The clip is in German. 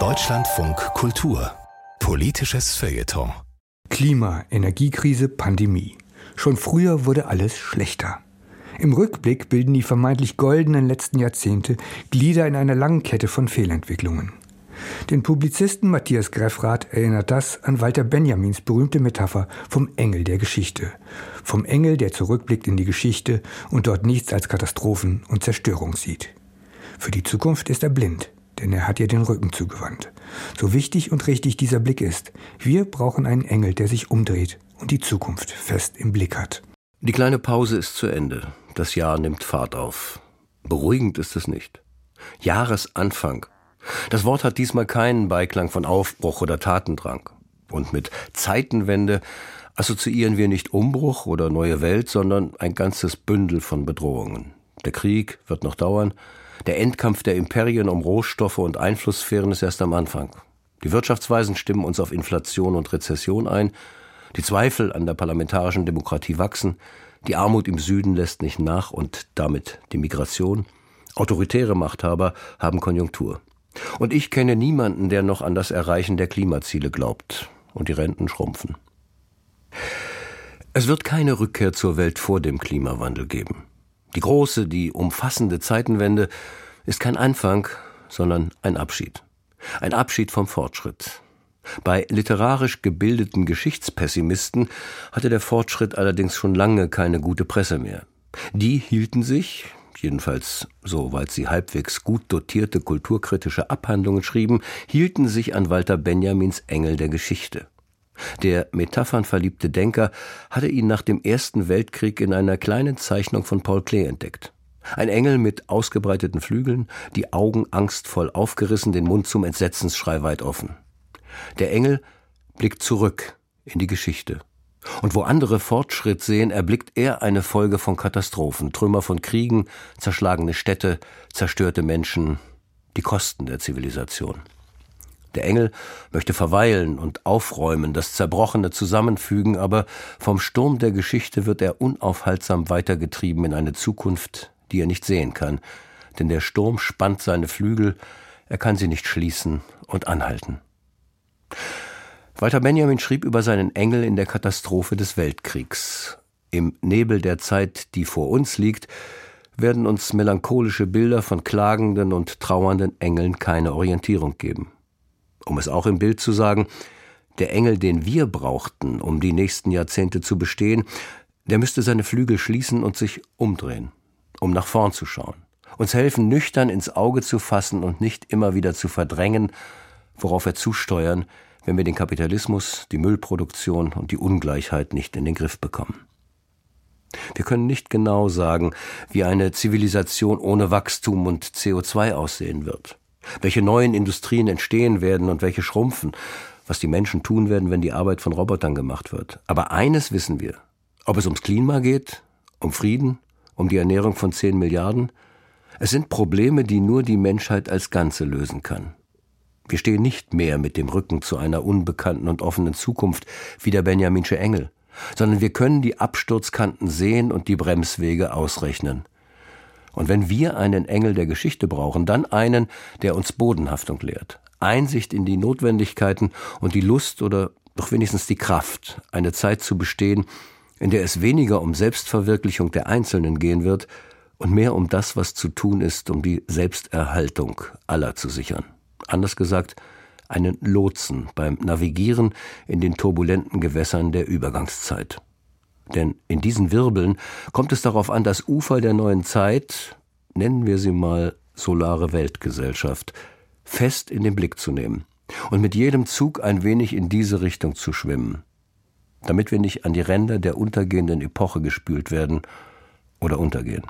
Deutschlandfunk Kultur Politisches Feuilleton Klima, Energiekrise, Pandemie. Schon früher wurde alles schlechter. Im Rückblick bilden die vermeintlich goldenen letzten Jahrzehnte Glieder in einer langen Kette von Fehlentwicklungen. Den Publizisten Matthias Greffrath erinnert das an Walter Benjamins berühmte Metapher vom Engel der Geschichte. Vom Engel, der zurückblickt in die Geschichte und dort nichts als Katastrophen und Zerstörung sieht. Für die Zukunft ist er blind, denn er hat ihr den Rücken zugewandt. So wichtig und richtig dieser Blick ist, wir brauchen einen Engel, der sich umdreht und die Zukunft fest im Blick hat. Die kleine Pause ist zu Ende. Das Jahr nimmt Fahrt auf. Beruhigend ist es nicht. Jahresanfang. Das Wort hat diesmal keinen Beiklang von Aufbruch oder Tatendrang. Und mit Zeitenwende assoziieren wir nicht Umbruch oder neue Welt, sondern ein ganzes Bündel von Bedrohungen. Der Krieg wird noch dauern, der Endkampf der Imperien um Rohstoffe und Einflusssphären ist erst am Anfang. Die Wirtschaftsweisen stimmen uns auf Inflation und Rezession ein, die Zweifel an der parlamentarischen Demokratie wachsen, die Armut im Süden lässt nicht nach und damit die Migration. Autoritäre Machthaber haben Konjunktur. Und ich kenne niemanden, der noch an das Erreichen der Klimaziele glaubt. Und die Renten schrumpfen. Es wird keine Rückkehr zur Welt vor dem Klimawandel geben. Die große, die umfassende Zeitenwende ist kein Anfang, sondern ein Abschied. Ein Abschied vom Fortschritt. Bei literarisch gebildeten Geschichtspessimisten hatte der Fortschritt allerdings schon lange keine gute Presse mehr. Die hielten sich, jedenfalls soweit sie halbwegs gut dotierte kulturkritische Abhandlungen schrieben, hielten sich an Walter Benjamins Engel der Geschichte. Der metaphernverliebte Denker hatte ihn nach dem Ersten Weltkrieg in einer kleinen Zeichnung von Paul Klee entdeckt. Ein Engel mit ausgebreiteten Flügeln, die Augen angstvoll aufgerissen, den Mund zum Entsetzensschrei weit offen. Der Engel blickt zurück in die Geschichte. Und wo andere Fortschritt sehen, erblickt er eine Folge von Katastrophen, Trümmer von Kriegen, zerschlagene Städte, zerstörte Menschen, die Kosten der Zivilisation. Der Engel möchte verweilen und aufräumen, das Zerbrochene zusammenfügen, aber vom Sturm der Geschichte wird er unaufhaltsam weitergetrieben in eine Zukunft, die er nicht sehen kann, denn der Sturm spannt seine Flügel, er kann sie nicht schließen und anhalten. Walter Benjamin schrieb über seinen Engel in der Katastrophe des Weltkriegs. Im Nebel der Zeit, die vor uns liegt, werden uns melancholische Bilder von klagenden und trauernden Engeln keine Orientierung geben. Um es auch im Bild zu sagen, der Engel, den wir brauchten, um die nächsten Jahrzehnte zu bestehen, der müsste seine Flügel schließen und sich umdrehen, um nach vorn zu schauen, uns helfen, nüchtern ins Auge zu fassen und nicht immer wieder zu verdrängen, worauf wir zusteuern, wenn wir den Kapitalismus, die Müllproduktion und die Ungleichheit nicht in den Griff bekommen. Wir können nicht genau sagen, wie eine Zivilisation ohne Wachstum und CO2 aussehen wird welche neuen Industrien entstehen werden und welche schrumpfen, was die Menschen tun werden, wenn die Arbeit von Robotern gemacht wird. Aber eines wissen wir, ob es ums Klima geht, um Frieden, um die Ernährung von zehn Milliarden, es sind Probleme, die nur die Menschheit als Ganze lösen kann. Wir stehen nicht mehr mit dem Rücken zu einer unbekannten und offenen Zukunft wie der Benjaminsche Engel, sondern wir können die Absturzkanten sehen und die Bremswege ausrechnen. Und wenn wir einen Engel der Geschichte brauchen, dann einen, der uns Bodenhaftung lehrt, Einsicht in die Notwendigkeiten und die Lust oder doch wenigstens die Kraft, eine Zeit zu bestehen, in der es weniger um Selbstverwirklichung der Einzelnen gehen wird und mehr um das, was zu tun ist, um die Selbsterhaltung aller zu sichern. Anders gesagt, einen Lotsen beim Navigieren in den turbulenten Gewässern der Übergangszeit. Denn in diesen Wirbeln kommt es darauf an, das Ufer der neuen Zeit, nennen wir sie mal solare Weltgesellschaft, fest in den Blick zu nehmen und mit jedem Zug ein wenig in diese Richtung zu schwimmen, damit wir nicht an die Ränder der untergehenden Epoche gespült werden oder untergehen.